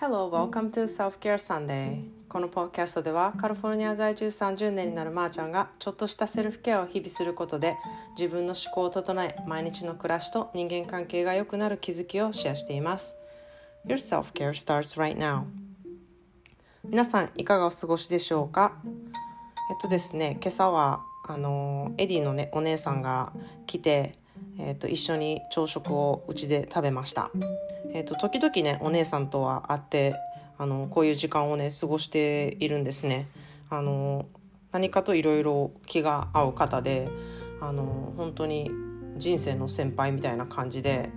Hello, welcome to Self-Care Sunday. このポッキャストではカリフォルニア在住30年になるまーちゃんがちょっとしたセルフケアを日々することで自分の思考を整え毎日の暮らしと人間関係が良くなる気づきをシェアしています。Your self-care starts right now. 皆さんいかがお過ごしでしょうか？えっとですね今朝はあのエディのねお姉さんが来てえーと、一緒に朝食をうちで食べました、えーと、時々ねお姉さんとは会ってあのこういう時間をね過ごしているんですね。あの何かといろいろ気が合う方であの本当に人生の先輩みたいな感じで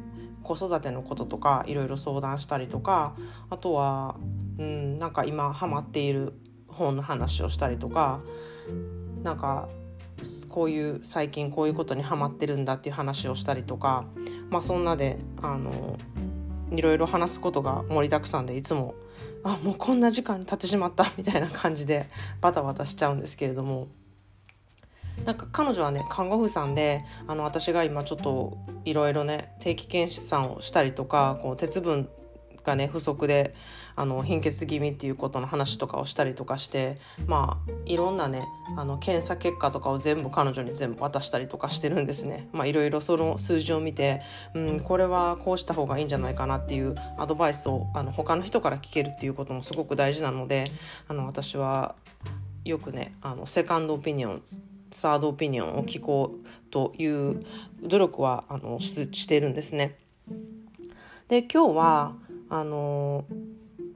子育てのこととかいろいろ相談したりとかあとは、うん、なんか今ハマっている本の話をしたりとかなんかこういう最近こういうことにハマってるんだっていう話をしたりとかまあそんなであのいろいろ話すことが盛りだくさんでいつもあもうこんな時間に経ってしまったみたいな感じでバタバタしちゃうんですけれども。なんか彼女はね看護婦さんであの私が今ちょっといろいろね定期検査をしたりとかこう鉄分がね不足であの貧血気味っていうことの話とかをしたりとかしてまあいろんなねあの検査結果とかを全部彼女に全部渡したりとかしてるんですね。まあいろいろその数字を見て、うん、これはこうした方がいいんじゃないかなっていうアドバイスをあの他の人から聞けるっていうこともすごく大事なのであの私はよくねあのセカンドオピニオンサードオピニオンを聞こうという努力はあのしているんですね。で今日はあの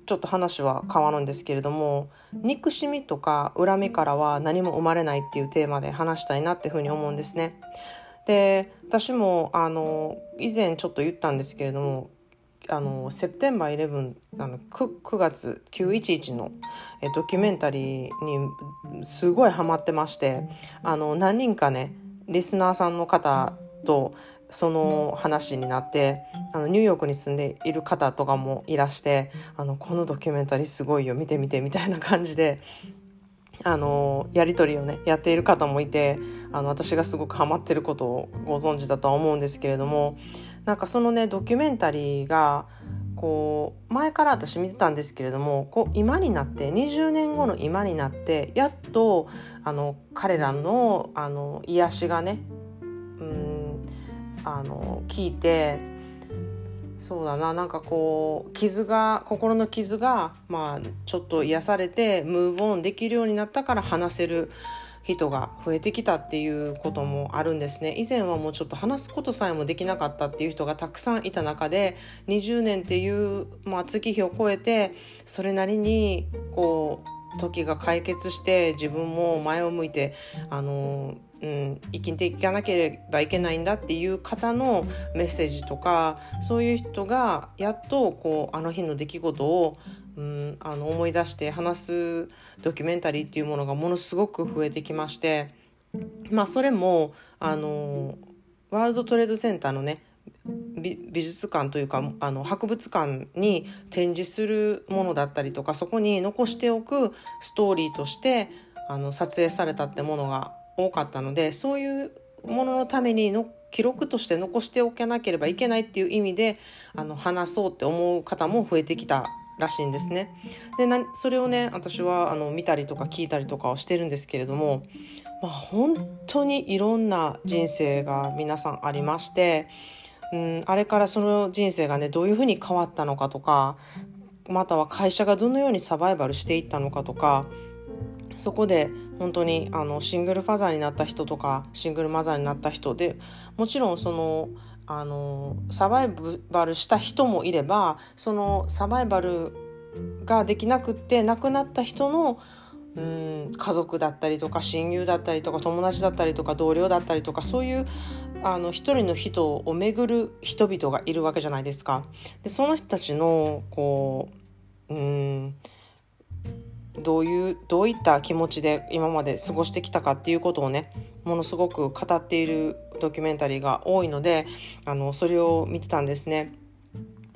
ちょっと話は変わるんですけれども憎しみとか恨みからは何も生まれないっていうテーマで話したいなっていうふうに思うんですね。で私もあの以前ちょっと言ったんですけれどもあのセプテンバー11あの 9, 9月911のえドキュメンタリーにすごいハマってましてあの何人かねリスナーさんの方とその話になってあのニューヨークに住んでいる方とかもいらしてあのこのドキュメンタリーすごいよ見てみてみたいな感じであのやり取りをねやっている方もいてあの私がすごくハマってることをご存知だとは思うんですけれどもなんかそのねドキュメンタリーがこう前から私見てたんですけれどもこう今になって20年後の今になってやっとあの彼らのあの癒しがねあの聞いてそうだななんかこう傷が心の傷がまあちょっと癒されてムーブオンできるようになったから話せる人が増えてきたっていうこともあるんですね。以前はもうちょっと話すことさえもできなかったっていう人がたくさんいた中で20年っていう、まあ、月日を超えてそれなりにこう時が解決して自分も前を向いてあのうん、生きていかなければいけないんだっていう方のメッセージとかそういう人がやっとこうあの日の出来事を、うん、あの思い出して話すドキュメンタリーっていうものがものすごく増えてきましてまあそれもあのワールドトレードセンターのね美術館というかあの博物館に展示するものだったりとかそこに残しておくストーリーとしてあの撮影されたってものが多かったのでそういうもののためにの記録として残しておかなければいけないっていう意味であの話そうって思う方も増えてきたらしいんですね。でなそれをね私はあの見たりとか聞いたりとかをしてるんですけれども、まあ、本当にいろんな人生が皆さんありまして、うん、あれからその人生がねどういうふうに変わったのかとかまたは会社がどのようにサバイバルしていったのかとかそこで本当にあのシングルファザーになった人とかシングルマザーになった人でもちろんそのあのサバイバルした人もいればそのサバイバルができなくって亡くなった人のうん家族だったりとか親友だったりとか友達だったりとか同僚だったりとかそういうあの一人の人を巡る人々がいるわけじゃないですか。でその人たちのこううんどういうどういった気持ちで今まで過ごしてきたかっていうことをねものすごく語っているドキュメンタリーが多いのであのそれを見てたんですね。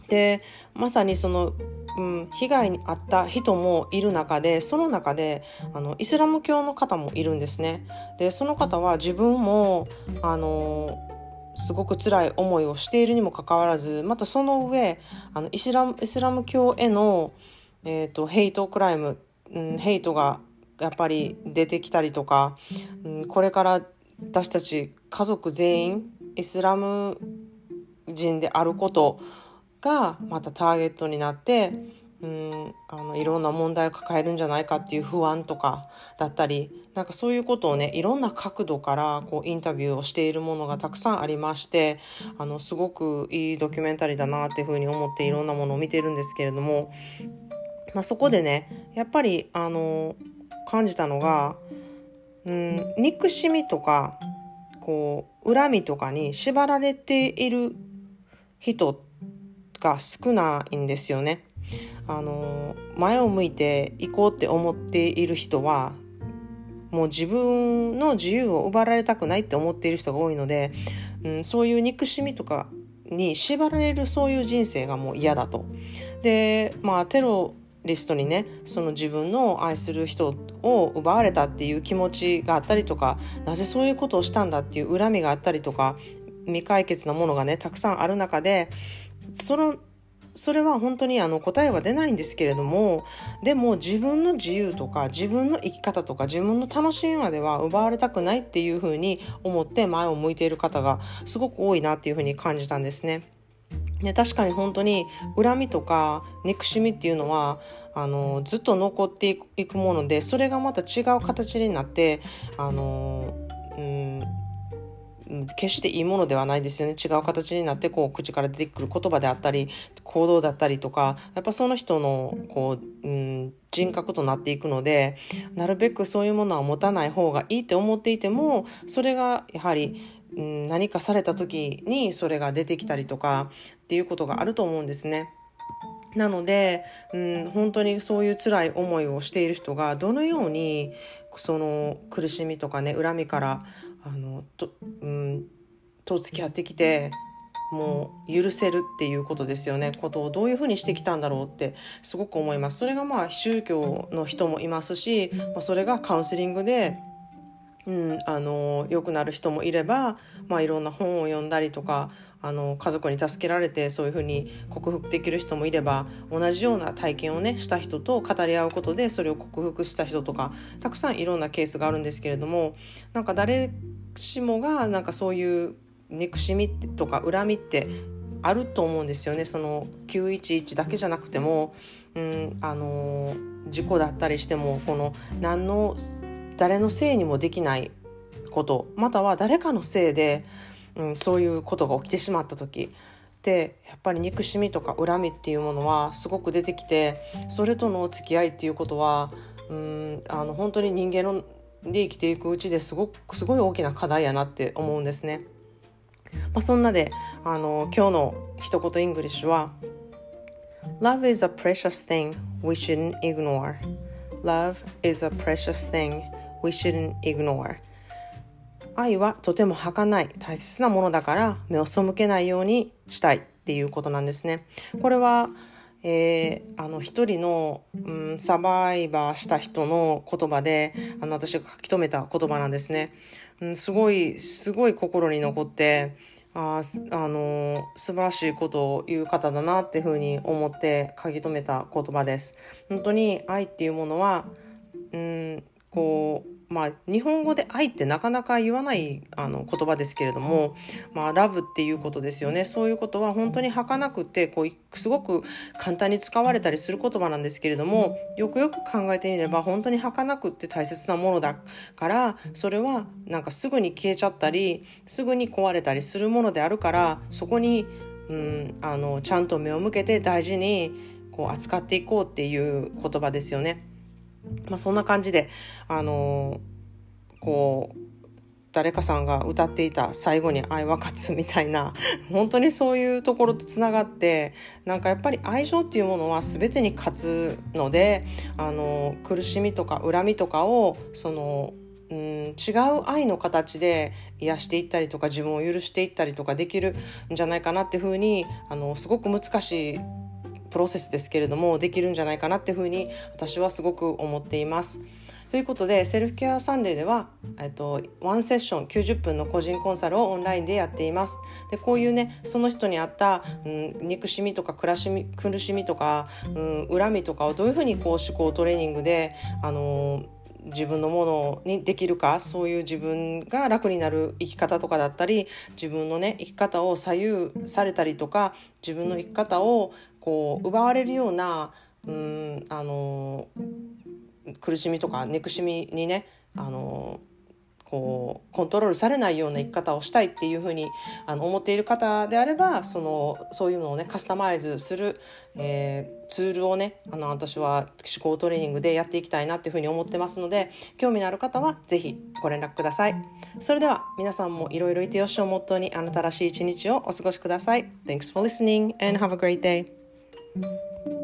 でまさにその、うん、被害に遭った人もいる中でその中であのイスラム教の方もいるんですね。でその方は自分もあのすごく辛い思いをしているにもかかわらずまたその上あのイスラムイスラム教への、えーと、ヘイトクライム、うん、ヘイトがやっぱり出てきたりとか、うん、これから私たち家族全員イスラム人であることがまたターゲットになってうんあのいろんな問題を抱えるんじゃないかっていう不安とかだったりなんかそういうことをねいろんな角度からこうインタビューをしているものがたくさんありましてあのすごくいいドキュメンタリーだなっていうふうに思っていろんなものを見てるんですけれども、まあ、そこでねやっぱりあの感じたのが、うん、憎しみとかこう恨みとかに縛られている人が少ないんですよね。あの前を向いていこうって思っている人はもう自分の自由を奪われたくないって思っている人が多いので、うん、そういう憎しみとかに縛られるそういう人生がもう嫌だと。でまあテロリストにねその自分の愛する人を奪われたっていう気持ちがあったりとかなぜそういうことをしたんだっていう恨みがあったりとか未解決なものがねたくさんある中でそのそれは本当にあの答えは出ないんですけれどもでも自分の自由とか自分の生き方とか自分の楽しみまでは奪われたくないっていうふうに思って前を向いている方がすごく多いなっていうふうに感じたんですね。で確かに本当に恨みとか憎しみっていうのはあのずっと残っていくものでそれがまた違う形になってあの、うん、決していいものではないですよね。違う形になってこう口から出てくる言葉であったり行動だったりとかやっぱその人のこう、うん、人格となっていくのでなるべくそういうものは持たない方がいいって思っていてもそれがやはり、うん、何かされた時にそれが出てきたりとかっていうことがあると思うんですね。なので、うん、本当にそういう辛い思いをしている人がどのようにその苦しみとかね恨みからあのと,、うん、と付き合ってきてもう許せるっていうことですよねことをどういうふうにしてきたんだろうってすごく思いますそれがまあ宗教の人もいますし、まあ、それがカウンセリングでうん、あの良くなる人もいれば、まあ、いろんな本を読んだりとかあの家族に助けられてそういうふうに克服できる人もいれば同じような体験をねした人と語り合うことでそれを克服した人とかたくさんいろんなケースがあるんですけれどもなんか誰しもがなんかそういう憎しみとか恨みってあると思うんですよね。その911だけじゃなくても、うん、あの事故だったりしてもこの何の誰のせいにもできないことまたは誰かのせいでうん、そういうことが起きてしまった時でやっぱり憎しみとか恨みっていうものはすごく出てきてそれとの付き合いっていうことはうんあの本当に人間ので生きていくうちですごくすごい大きな課題やなって思うんですね。まあ、そんなであの今日の一言 English は Love is a precious thing we shouldn't ignore. Love is a precious thing we shouldn't ignore. 愛はとても儚い大切なものだから目を背けないようにしたいっていうことなんですね。これはえー、あの一人の、うん、サバイバーした人の言葉であの私が書き留めた言葉なんですね。うん、すごいすごい心に残ってああの素晴らしいことを言う方だなっていうふうに思って書き留めた言葉です。本当に愛っていうものは、うん、こうまあ、日本語で愛ってなかなか言わないあの言葉ですけれども、まあ、ラブっていうことですよね。そういうことは本当に儚くて、こう、すごく簡単に使われたりする言葉なんですけれども、よくよく考えてみれば本当に儚くって大切なものだから、それはなんかすぐに消えちゃったり、すぐに壊れたりするものであるから、そこに、うん、あの、ちゃんと目を向けて大事にこう扱っていこうっていう言葉ですよね。まあ、そんな感じで、あのー、こう誰かさんが歌っていた最後に愛は勝つみたいな 本当にそういうところとつながってなんかやっぱり愛情っていうものは全てに勝つのであの苦しみとか恨みとかをそのうん違う愛の形で癒していったりとか自分を許していったりとかできるんじゃないかなっていうふうにあのすごく難しいプロセスですけれどもできるんじゃないかなっていうふうに私はすごく思っています。ということでセルフケアサンデーでは、えっと、 one session 90分の個人コンサルをオンラインでやっています。でこういうねその人に合った、うん、憎しみとか苦しみ苦しみとか、うん、恨みとかをどういうふうにこう思考トレーニングで、あのー自分のものにできるかそういう自分が楽になる生き方とかだったり自分のね生き方を左右されたりとか自分の生き方をこう奪われるようなうんあの苦しみとか憎しみにねあのこうコントロールされないような生き方をしたいっていうふうにあの思っている方であればそのそういうのをねカスタマイズする、えー、ツールをねあの私は思考トレーニングでやっていきたいなっていうふうに思ってますので興味のある方は是非ご連絡ください。それでは皆さんもいろいろいてよしをモットーにあなたらしい一日をお過ごしください。Thanks for listening and have a great day. Thank you.